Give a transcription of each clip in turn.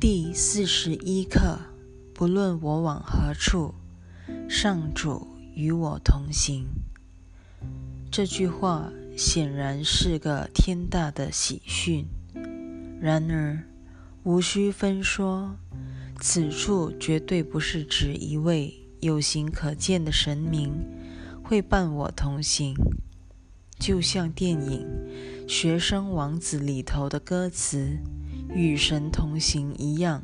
第四十一课：不论我往何处，上主与我同行。这句话显然是个天大的喜讯。然而，无需分说，此处绝对不是指一位有形可见的神明会伴我同行，就像电影《学生王子》里头的歌词。与神同行一样，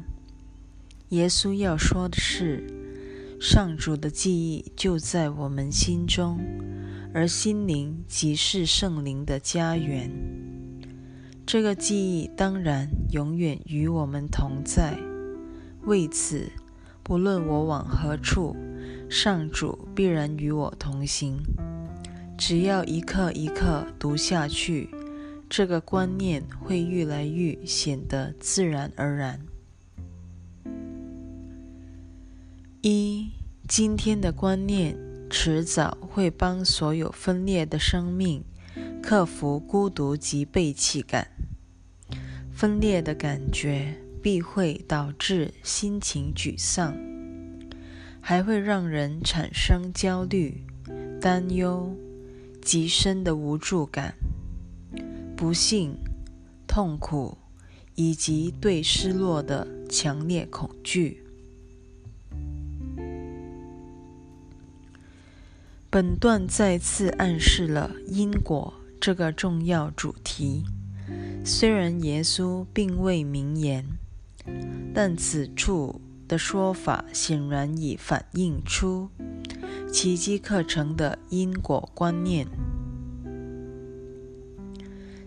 耶稣要说的是，上主的记忆就在我们心中，而心灵即是圣灵的家园。这个记忆当然永远与我们同在。为此，不论我往何处，上主必然与我同行。只要一刻一刻读下去。这个观念会越来越显得自然而然。一，今天的观念迟早会帮所有分裂的生命克服孤独及背弃感。分裂的感觉必会导致心情沮丧，还会让人产生焦虑、担忧、极深的无助感。不幸、痛苦以及对失落的强烈恐惧。本段再次暗示了因果这个重要主题。虽然耶稣并未明言，但此处的说法显然已反映出奇迹课程的因果观念。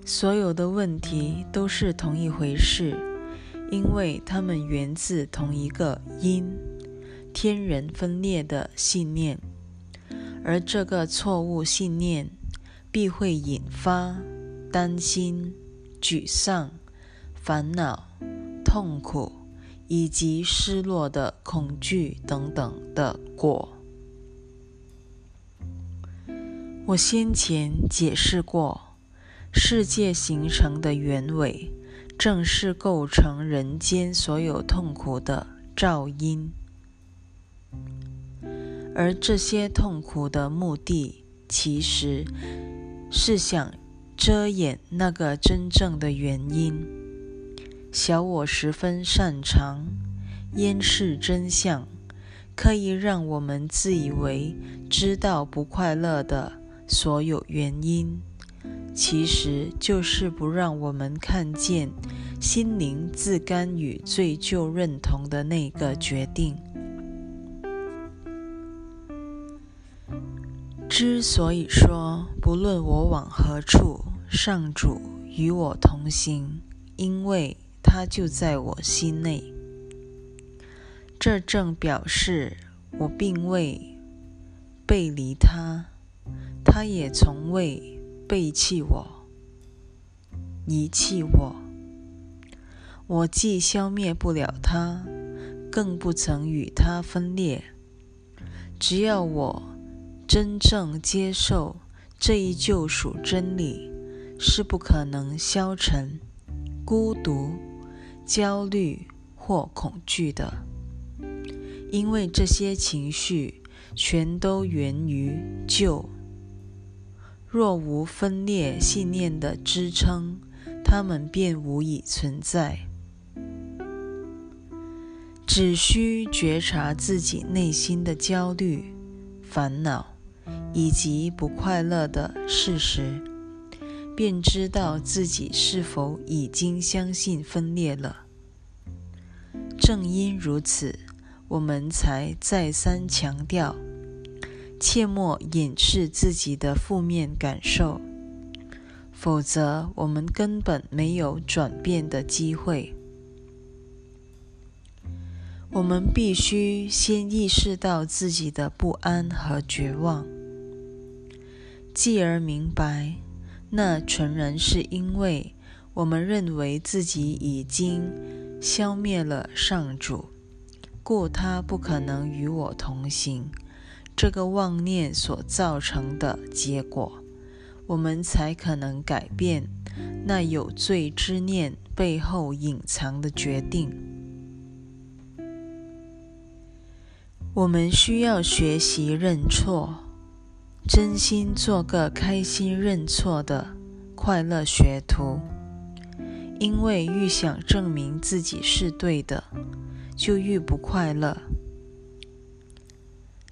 所有的问题都是同一回事，因为它们源自同一个因——天人分裂的信念，而这个错误信念必会引发担心、沮丧、烦恼、痛苦以及失落的恐惧等等的果。我先前解释过。世界形成的原委，正是构成人间所有痛苦的噪音，而这些痛苦的目的，其实是想遮掩那个真正的原因。小我十分擅长掩饰真相，可以让我们自以为知道不快乐的所有原因。其实就是不让我们看见心灵自甘与罪疚认同的那个决定。之所以说不论我往何处，上主与我同行，因为他就在我心内。这正表示我并未背离他，他也从未。背弃我，遗弃我，我既消灭不了他，更不曾与他分裂。只要我真正接受这一救赎真理，是不可能消沉、孤独、焦虑或恐惧的，因为这些情绪全都源于旧。若无分裂信念的支撑，他们便无以存在。只需觉察自己内心的焦虑、烦恼以及不快乐的事实，便知道自己是否已经相信分裂了。正因如此，我们才再三强调。切莫掩饰自己的负面感受，否则我们根本没有转变的机会。我们必须先意识到自己的不安和绝望，继而明白，那纯然是因为我们认为自己已经消灭了上主，故他不可能与我同行。这个妄念所造成的结果我们才可能改变那有罪之念背后隐藏的决定。我们需要学习认错真心做个开心认错的快乐学徒。因为愈想证明自己是对的就愈不快乐。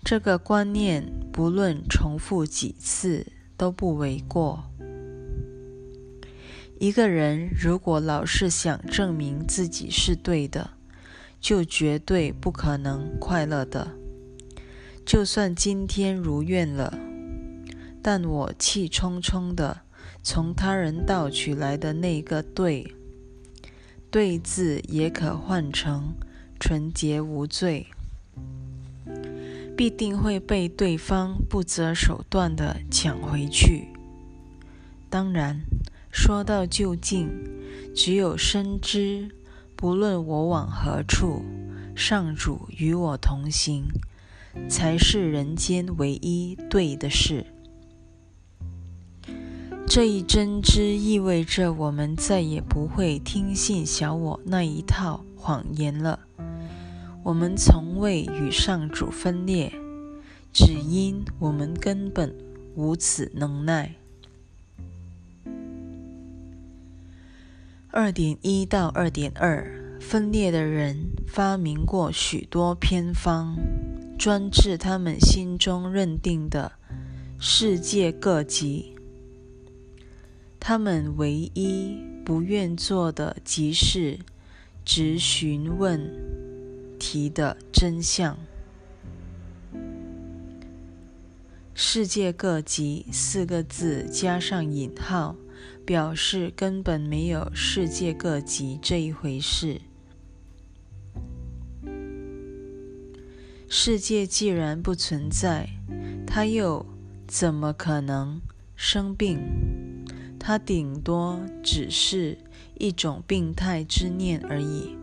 这个观念不论重复几次都不为过。一个人如果老是想证明自己是对的，就绝对不可能快乐的。就算今天如愿了，但我气冲冲的从他人盗取来的那个“对”，“对”字也可换成纯洁无罪，必定会被对方不择手段的抢回去。当然，说到究竟，只有深知。不论我往何处，上主与我同行，才是人间唯一对的事。这一真知意味着我们再也不会听信小我那一套谎言了。我们从未与上主分裂，只因我们根本无此能耐。二点一到二点二，分裂的人发明过许多偏方，专治他们心中认定的世界各级。他们唯一不愿做的，即是直询问题的真相。世界各级四个字加上引号。表示根本没有世界各级这一回事。世界既然不存在，它又怎么可能生病？它顶多只是一种病态之念而已。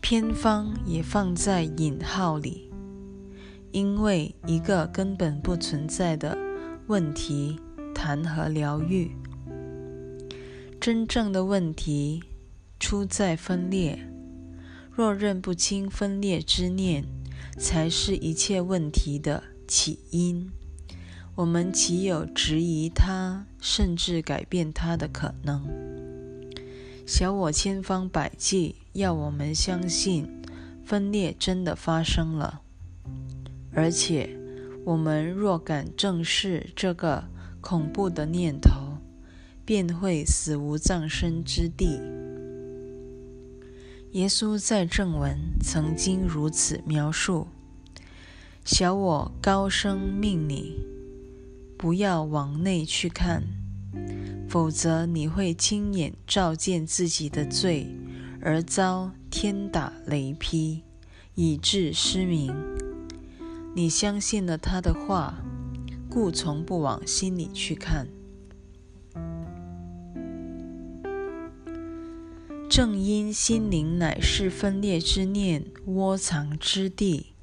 偏方也放在引号里，因为一个根本不存在的问题。谈何疗愈？真正的问题出在分裂。若认不清分裂之念，才是一切问题的起因。我们岂有质疑它，甚至改变它的可能？小我千方百计要我们相信分裂真的发生了，而且我们若敢正视这个。恐怖的念头便会死无葬身之地。耶稣在正文曾经如此描述：“小我高声命你不要往内去看，否则你会亲眼照见自己的罪，而遭天打雷劈，以致失明。你相信了他的话。”故从不往心里去看。正因心灵乃是分裂之念窝藏之地，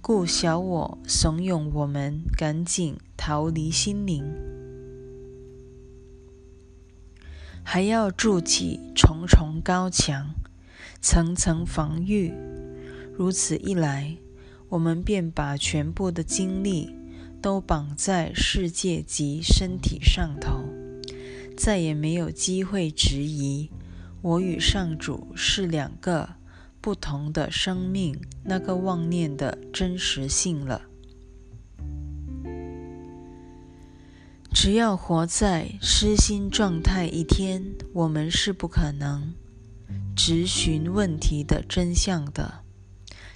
故小我怂恿我们赶紧逃离心灵，还要筑起重重高墙，层层防御。如此一来，我们便把全部的精力。都绑在世界及身体上头，再也没有机会质疑我与上主是两个不同的生命那个妄念的真实性了。只要活在失心状态一天，我们是不可能直寻问题的真相的，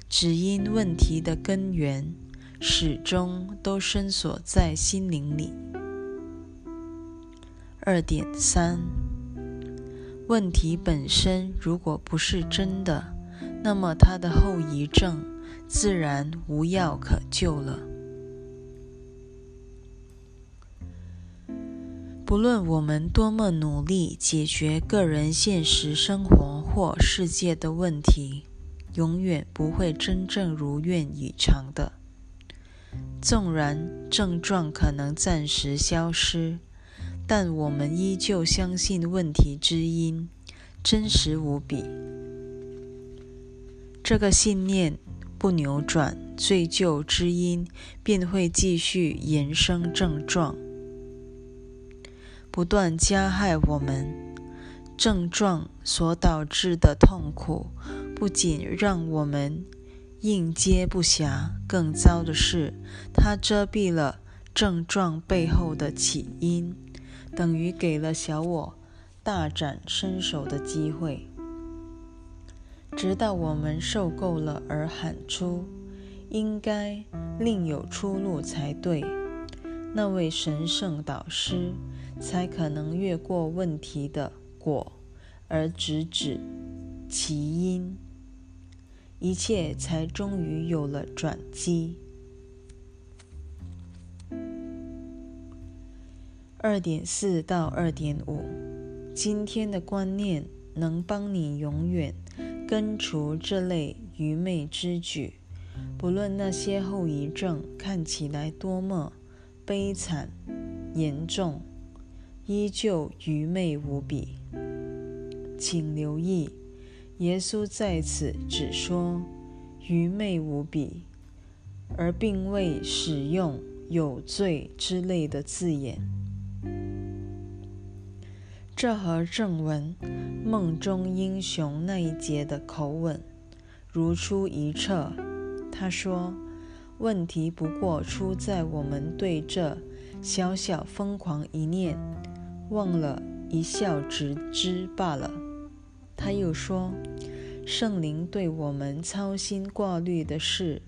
只因问题的根源。始终都深锁在心灵里。二点三，问题本身如果不是真的，那么它的后遗症自然无药可救了。不论我们多么努力解决个人现实生活或世界的问题，永远不会真正如愿以偿的。纵然症状可能暂时消失，但我们依旧相信问题之因真实无比。这个信念不扭转，罪疚之因便会继续延伸症状，不断加害我们。症状所导致的痛苦，不仅让我们应接不暇，更糟的是，它遮蔽了症状背后的起因，等于给了小我大展身手的机会。直到我们受够了而喊出“应该另有出路才对”，那位神圣导师才可能越过问题的果，而直指其因，一切才终于有了转机。二点四到二点五，今天的观念能帮你永远。根除这类愚昧之举，不论那些后遗症看起来多么悲惨严重，依旧愚昧无比。请留意，耶稣在此只说“愚昧无比”，而并未使用“有罪”之类的字眼。这和正文《梦中英雄》那一节的口吻如出一辙。他说：“问题不过出在我们对这小小疯狂一念忘了一笑置之罢了。”他又说：“圣灵对我们操心挂虑的事，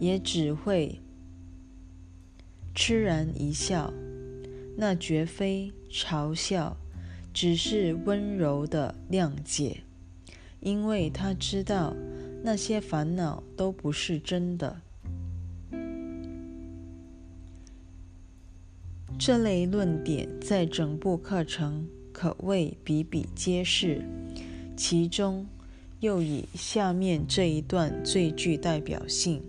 也只会痴然一笑，那绝非嘲笑。”只是温柔的谅解，因为他知道那些烦恼都不是真的。这类论点在整部课程可谓比比皆是，其中又以下面这一段最具代表性：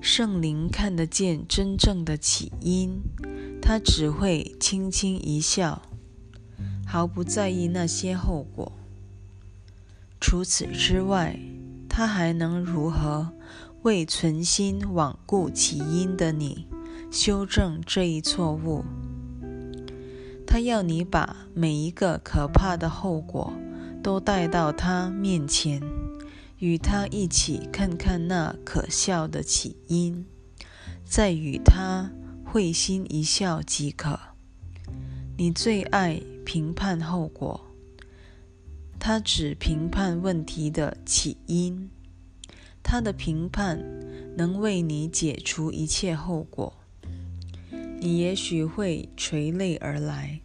圣灵看得见真正的起因。他只会轻轻一笑，毫不在意那些后果。除此之外，他还能如何为存心罔顾其因的你修正这一错误？他要你把每一个可怕的后果都带到他面前，与他一起看看那可笑的起因，再与他。会心一笑即可。你最爱评判后果，他只评判问题的起因。他的评判能为你解除一切后果。你也许会垂泪而来，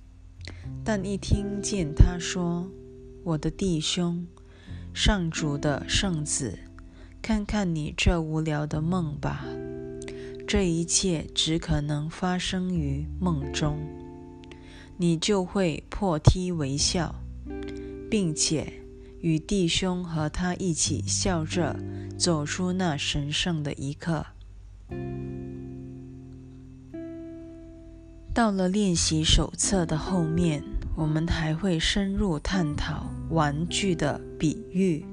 但一听见他说：“我的弟兄，上主的圣子，看看你这无聊的梦吧。”这一切只可能发生于梦中，你就会破涕为笑，并且与弟兄和他一起笑着走出那神圣的一刻。到了练习手册的后面，我们还会深入探讨玩具的比喻。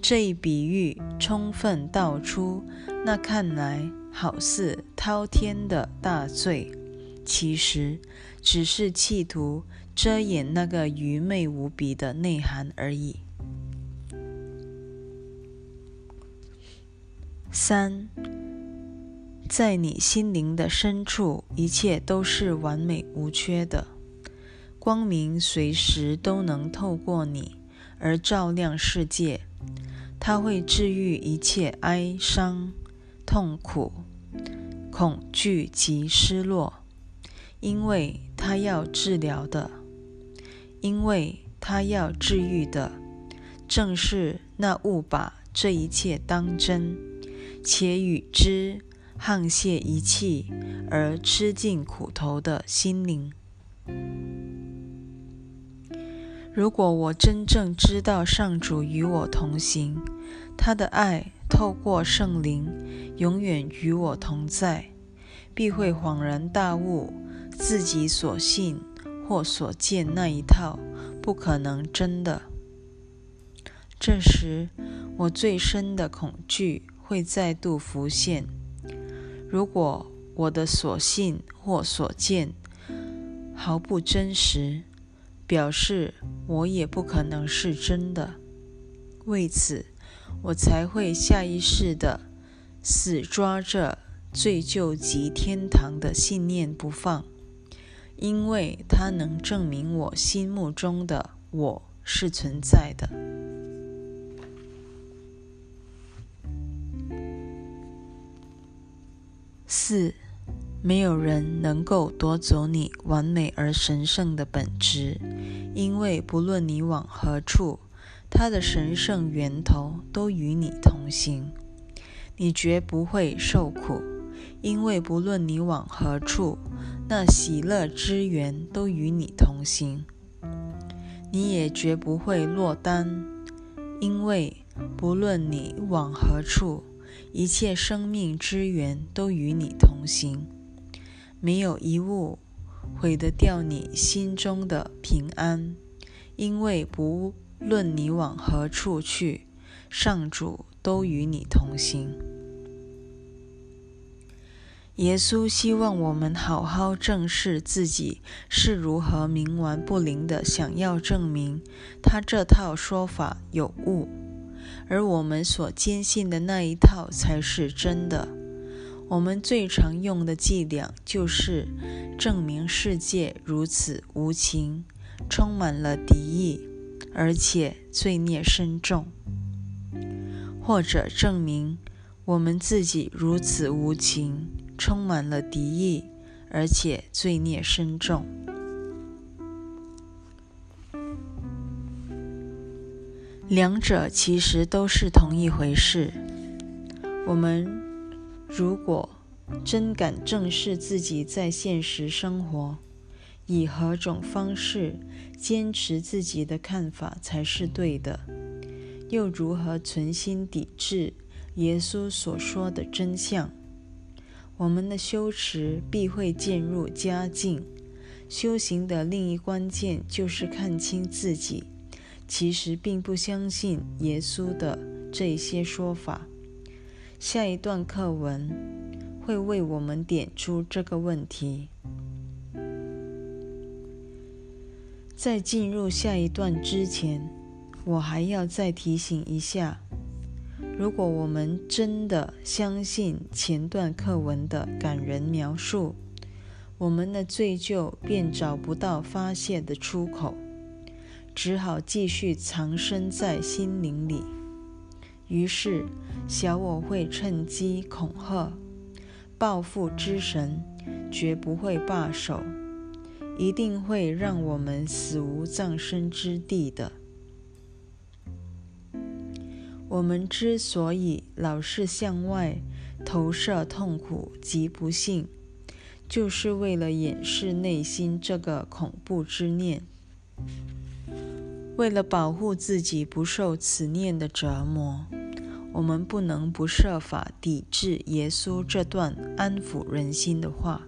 这一比喻充分道出那看来。好似滔天的大罪，其实只是企图遮掩那个愚昧无比的内涵而已。三，在你心灵的深处，一切都是完美无缺的，光明随时都能透过你而照亮世界，它会治愈一切哀伤。痛苦、恐惧及失落，因为它要治疗的，因为它要治愈的，正是那误把这一切当真，且与之沆瀣一气而吃尽苦头的心灵。如果我真正知道上主与我同行，他的爱。透过圣灵永远与我同在，必会恍然大悟自己所信或所见那一套不可能真的。这时，我最深的恐惧会再度浮现。如果我的所信或所见毫不真实，表示我也不可能是真的。为此，我才会下意识的死抓着最救及天堂的信念不放，因为它能证明我心目中的我是存在的。四。没有人能够夺走你完美而神圣的本质，因为不论你往何处，它的神圣源头都与你同行。你绝不会受苦，因为不论你往何处，那喜乐之源都与你同行。你也绝不会落单，因为不论你往何处，一切生命之源都与你同行。没有一物毁得掉你心中的平安，因为不论你往何处去，上主都与你同行。耶稣希望我们好好正视自己是如何冥顽不灵的，想要证明他这套说法有误，而我们所坚信的那一套才是真的。我们最常用的伎俩就是证明世界如此无情，充满了敌意，而且罪孽深重；或者证明我们自己如此无情，充满了敌意，而且罪孽深重。两者其实都是同一回事。我们。如果真敢正视自己在现实生活，以何种方式坚持自己的看法才是对的，又如何存心抵制耶稣所说的真相？我们的修持必会渐入佳境。修行的另一关键就是看清自己，其实并不相信耶稣的这些说法。下一段课文会为我们点出这个问题。在进入下一段之前，我还要再提醒一下：如果我们真的相信前段课文的感人描述，我们的罪疚便找不到发泄的出口，只好继续藏身在心灵里。于是，小我会趁机恐吓，报复之神绝不会罢手，一定会让我们死无葬身之地的。我们之所以老是向外投射痛苦及不幸，就是为了掩饰内心这个恐怖之念，为了保护自己不受此念的折磨。我们不能不设法抵制耶稣这段安抚人心的话。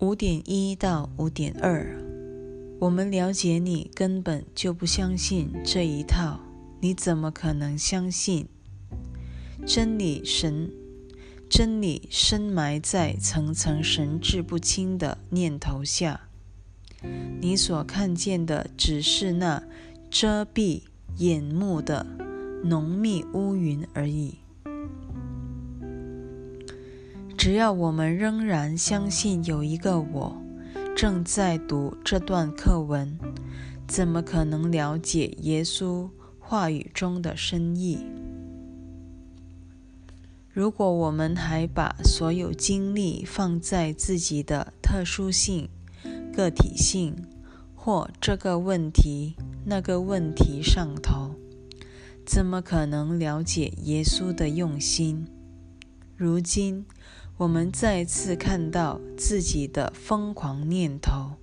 五点一到五点二，我们了解你根本就不相信这一套，你怎么可能相信？真理神，真理深埋在层层神志不清的念头下，你所看见的只是那。遮蔽眼目的浓密乌云而已。只要我们仍然相信有一个我正在读这段课文，怎么可能了解耶稣话语中的深意？如果我们还把所有精力放在自己的特殊性、个体性或这个问题，那个问题上头，怎么可能了解耶稣的用心？如今，我们再次看到自己的疯狂念头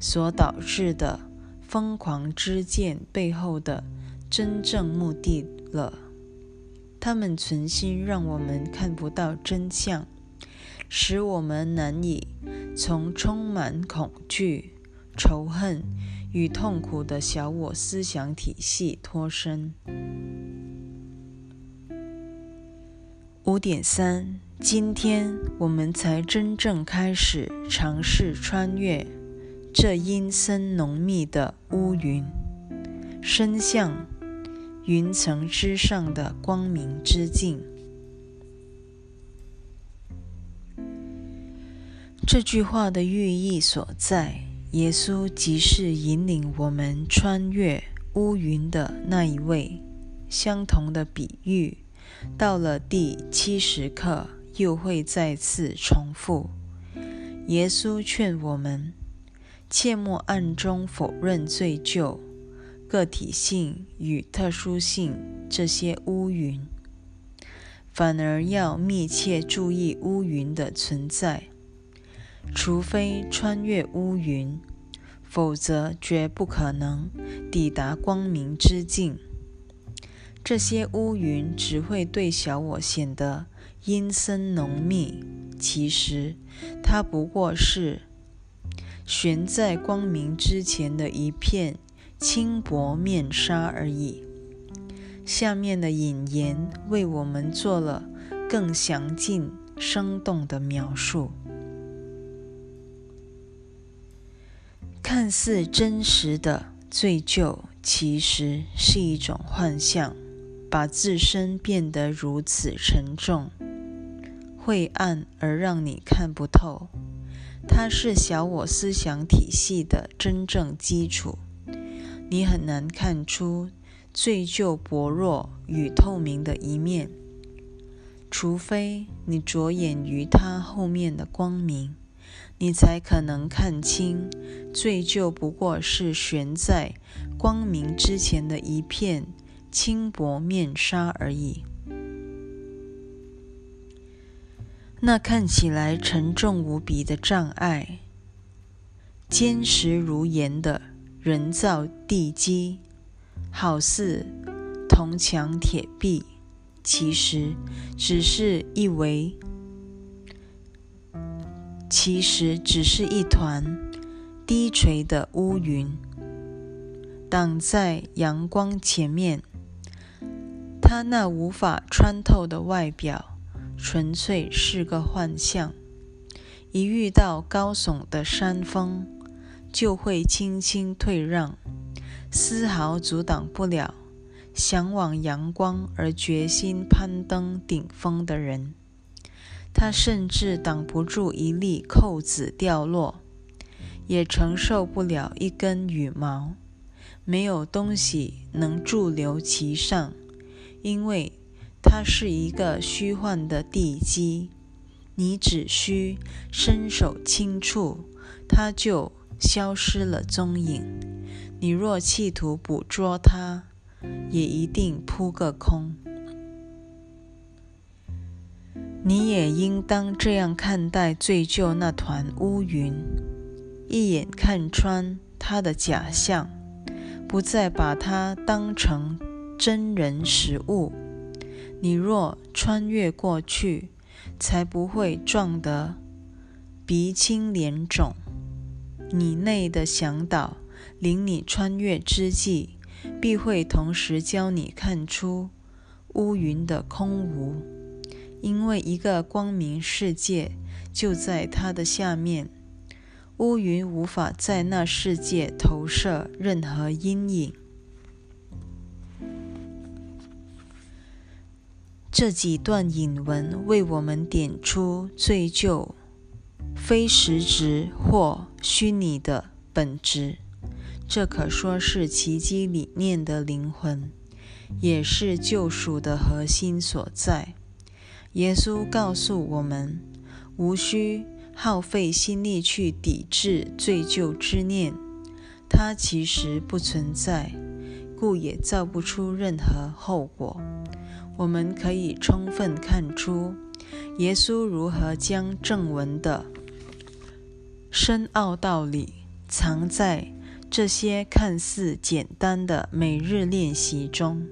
所导致的疯狂之见背后的真正目的了。他们存心让我们看不到真相，使我们难以从充满恐惧。仇恨与痛苦的小我思想体系脱身。五点三，今天我们才真正开始尝试穿越这阴森浓密的乌云，伸向云层之上的光明之境。这句话的寓意所在，耶稣即是引领我们穿越乌云的那一位。相同的比喻。到了第七十课，又会再次重复。耶稣劝我们，切莫暗中否认罪疚、个体性与特殊性这些乌云，反而要密切注意乌云的存在。除非穿越乌云，否则绝不可能抵达光明之境。这些乌云只会对小我显得阴森浓密，其实它不过是悬在光明之前的一片轻薄面纱而已。下面的引言为我们做了更详尽、生动的描述。看似真实的醉酒，其实是一种幻象。把自身变得如此沉重、晦暗而让你看不透，它是小我思想体系的真正基础。你很难看出罪疚薄弱与透明的一面，除非你着眼于它后面的光明，你才可能看清罪疚不过是悬在光明之前的一片。轻薄面纱而已。那看起来沉重无比的障碍，坚实如岩的人造地基，好似铜墙铁壁，其实只是一围，其实只是一团低垂的乌云，挡在阳光前面。他那无法穿透的外表，纯粹是个幻象。一遇到高耸的山峰，就会轻轻退让，丝毫阻挡不了向往阳光而决心攀登顶峰的人。他甚至挡不住一粒扣子掉落，也承受不了一根羽毛。没有东西能驻留其上。因为它是一个虚幻的地基，你只需伸手轻触，它就消失了踪影。你若企图捕捉它，也一定扑个空。你也应当这样看待醉旧那团乌云，一眼看穿它的假象，不再把它当成。真人实物，你若穿越过去，才不会撞得鼻青脸肿。你内的向导领你穿越之际，必会同时教你看出乌云的空无，因为一个光明世界就在它的下面，乌云无法在那世界投射任何阴影。这几段引文为我们点出最旧非实质或虚拟的本质，这可说是奇迹理念的灵魂，也是救赎的核心所在。耶稣告诉我们，无需耗费心力去抵制罪疚之念，它其实不存在，故也造不出任何后果。我们可以充分看出，耶稣如何将正文的深奥道理藏在这些看似简单的每日练习中。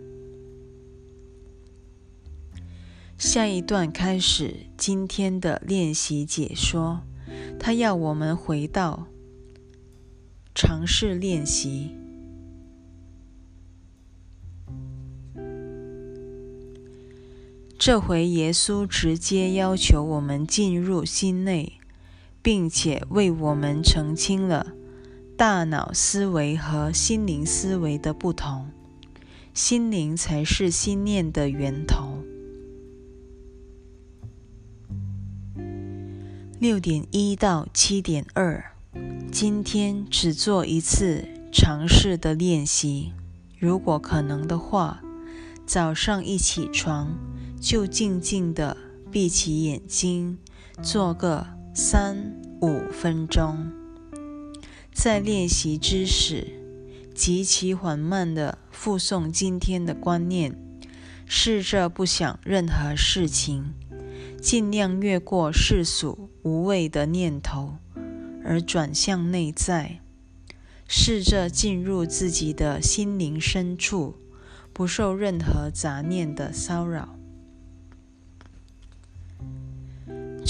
下一段开始今天的练习解说，他要我们回到尝试练习。这回耶稣直接要求我们进入心内，并且为我们澄清了大脑思维和心灵思维的不同。心灵才是心念的源头。六点一到七点二，今天只做一次尝试的练习。如果可能的话，早上一起床就静静的闭起眼睛，做个三五分钟。在练习之时，极其缓慢的复诵今天的观念，试着不想任何事情。尽量越过世俗无谓的念头，而转向内在，试着进入自己的心灵深处，不受任何杂念的骚扰。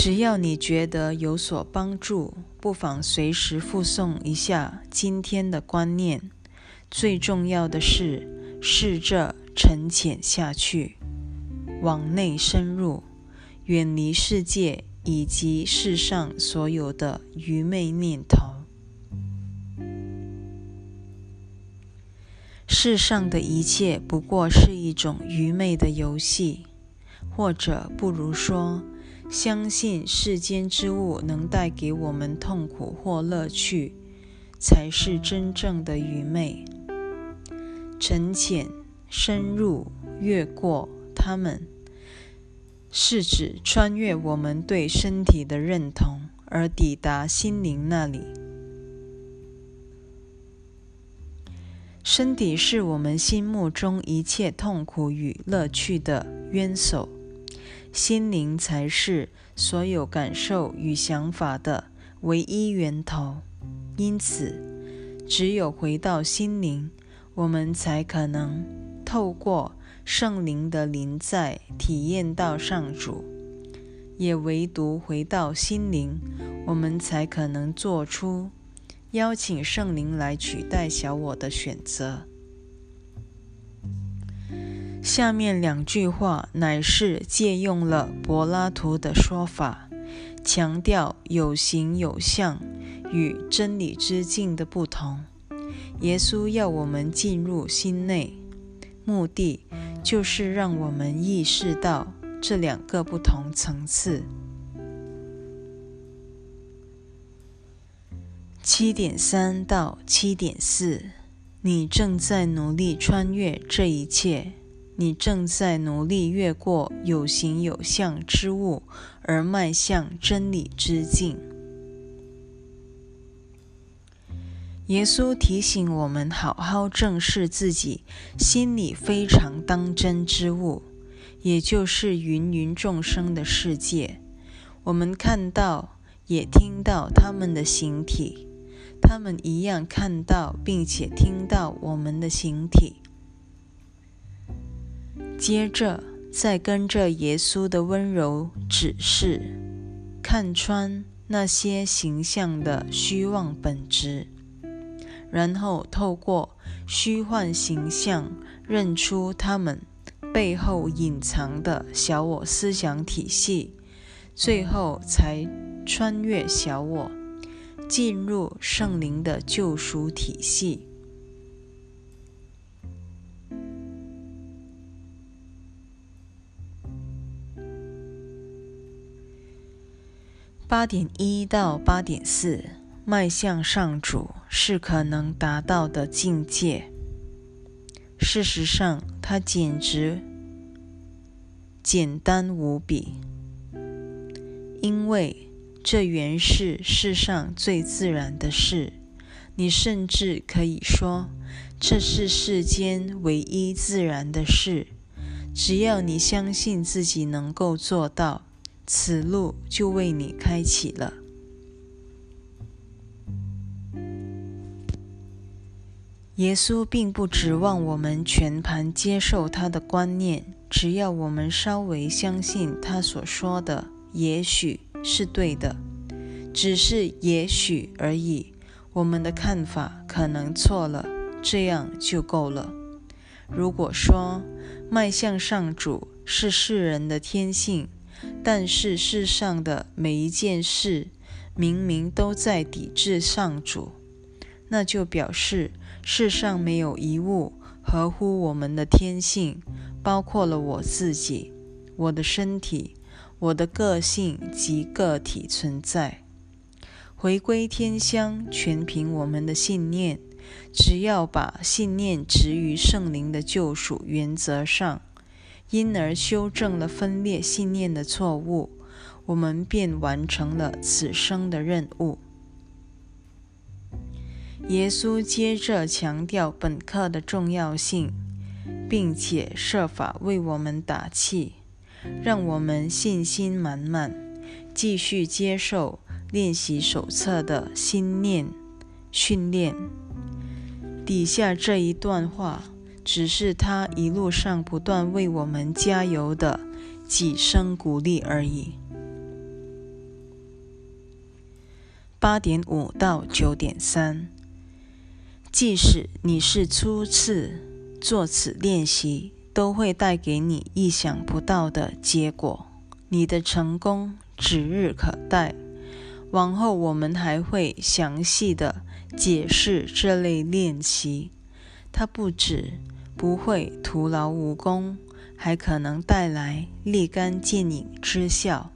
只要你觉得有所帮助，不妨随时附送一下今天的观念。最重要的是，试着沉潜下去，往内深入。远离世界以及世上所有的愚昧念头。世上的一切不过是一种愚昧的游戏，或者不如说，相信世间之物能带给我们痛苦或乐趣，才是真正的愚昧。沉潜、深入、越过他们。是指穿越我们对身体的认同，而抵达心灵那里。身体是我们心目中一切痛苦与乐趣的冤首，心灵才是所有感受与想法的唯一源头。因此，只有回到心灵，我们才可能透过。圣灵的临在，体验到上主，也唯独回到心灵，我们才可能做出邀请圣灵来取代小我的选择。下面两句话乃是借用了柏拉图的说法，强调有形有相与真理之境的不同。耶稣要我们进入心内，目的。就是让我们意识到这两个不同层次。七点三到七点四，你正在努力穿越这一切，你正在努力越过有形有相之物，而迈向真理之境。耶稣提醒我们，好好正视自己心里非常当真之物，也就是芸芸众生的世界。我们看到，也听到他们的形体，他们一样看到并且听到我们的形体。接着，再跟着耶稣的温柔指示，看穿那些形象的虚妄本质。然后透过虚幻形象认出他们背后隐藏的小我思想体系，最后才穿越小我，进入圣灵的救赎体系。八点一到八点四。迈向上主是可能达到的境界。事实上，它简直简单无比，因为这原是世上最自然的事。你甚至可以说，这是世间唯一自然的事。只要你相信自己能够做到，此路就为你开启了。耶稣并不指望我们全盘接受他的观念，只要我们稍微相信他所说的，也许是对的，只是也许而已。我们的看法可能错了，这样就够了。如果说迈向上主是世人的天性，但是世上的每一件事明明都在抵制上主，那就表示世上没有一物合乎我们的天性，包括了我自己、我的身体。我的个性及个体存在，回归天乡，全凭我们的信念。只要把信念植于圣灵的救赎原则上，因而修正了分裂信念的错误，我们便完成了此生的任务。耶稣接着强调本课的重要性，并且设法为我们打气。让我们信心满满，继续接受练习手册的心念训练。底下这一段话，只是他一路上不断为我们加油的几声鼓励而已。八点五到九点三，即使你是初次做此练习。都会带给你意想不到的结果，你的成功指日可待。往后我们还会详细的解释这类练习，它不止不会徒劳无功，还可能带来立竿见影之效。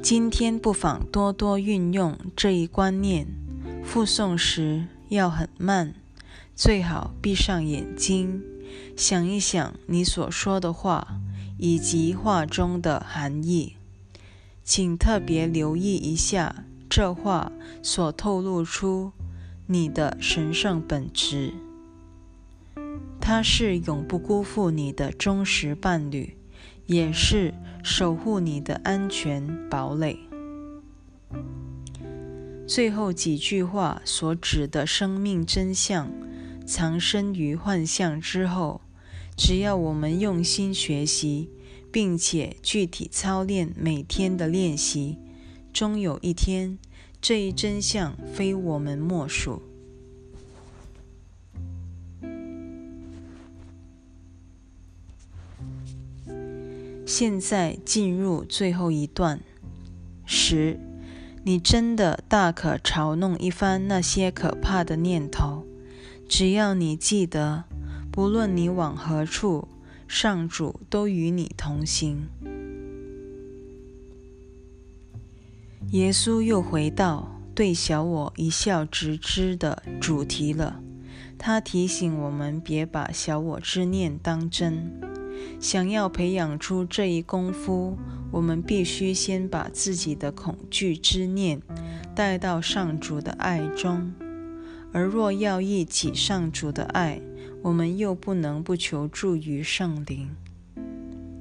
今天不妨多多运用这一观念，复诵时要很慢。最好闭上眼睛，想一想你所说的话以及话中的含义。请特别留意一下这话所透露出你的神圣本质。他是永不辜负你的忠实伴侣，也是守护你的安全堡垒。最后几句话所指的生命真相。藏身于幻象之后，只要我们用心学习，并且具体操练每天的练习，终有一天，这一真相非我们莫属。现在进入最后一段。十，你真的大可嘲弄一番那些可怕的念头。只要你记得，不论你往何处，上主都与你同行。耶稣又回到对小我一笑直之的主题了。他提醒我们别把小我之念当真。想要培养出这一功夫，我们必须先把自己的恐惧之念带到上主的爱中。而若要忆起上主的爱，我们又不能不求助于圣灵。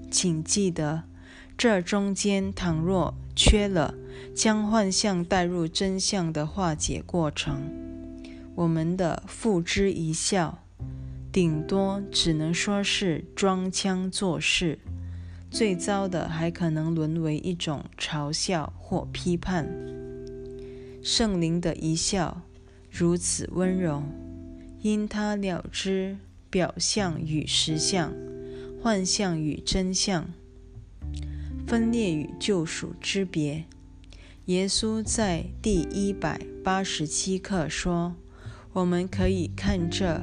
请记得，这中间倘若缺了将幻象带入真相的化解过程，我们的付之一笑，顶多只能说是装腔作势，最糟的还可能沦为一种嘲笑或批判。圣灵的一笑。如此温柔，因他了知表象与实相、幻象与真相、分裂与救赎之别。耶稣在第一百八十七课说：“我们可以看这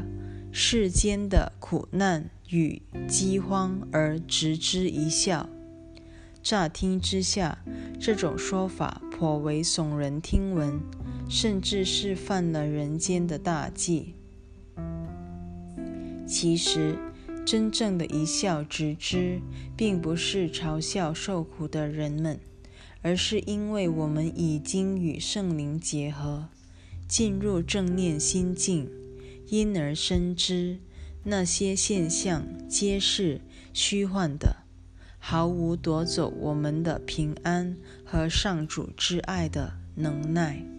世间的苦难与饥荒而直之一笑。”乍听之下，这种说法颇为耸人听闻。甚至是犯了人间的大忌。其实，真正的一笑置之，并不是嘲笑受苦的人们，而是因为我们已经与圣灵结合，进入正念心境，因而深知那些现象皆是虚幻的，毫无夺走我们的平安和上主之爱的能耐。